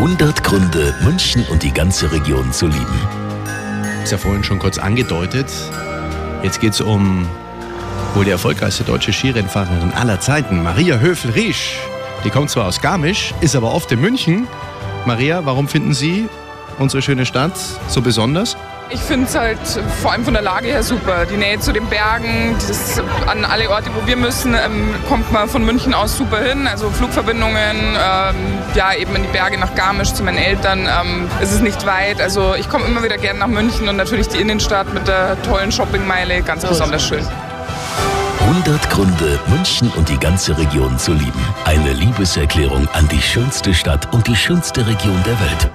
100 Gründe, München und die ganze Region zu lieben. Ist ja vorhin schon kurz angedeutet. Jetzt geht es um wohl die erfolgreichste deutsche Skirennfahrerin aller Zeiten, Maria Höfel-Riesch. Die kommt zwar aus Garmisch, ist aber oft in München. Maria, warum finden Sie unsere schöne Stadt so besonders? Ich finde es halt vor allem von der Lage her super. Die Nähe zu den Bergen, dieses, an alle Orte, wo wir müssen, ähm, kommt man von München aus super hin. Also Flugverbindungen, ähm, ja eben in die Berge nach Garmisch zu meinen Eltern. Ähm, es ist nicht weit. Also ich komme immer wieder gerne nach München und natürlich die Innenstadt mit der tollen Shoppingmeile, ganz besonders schön. 100 Gründe, München und die ganze Region zu lieben. Eine Liebeserklärung an die schönste Stadt und die schönste Region der Welt.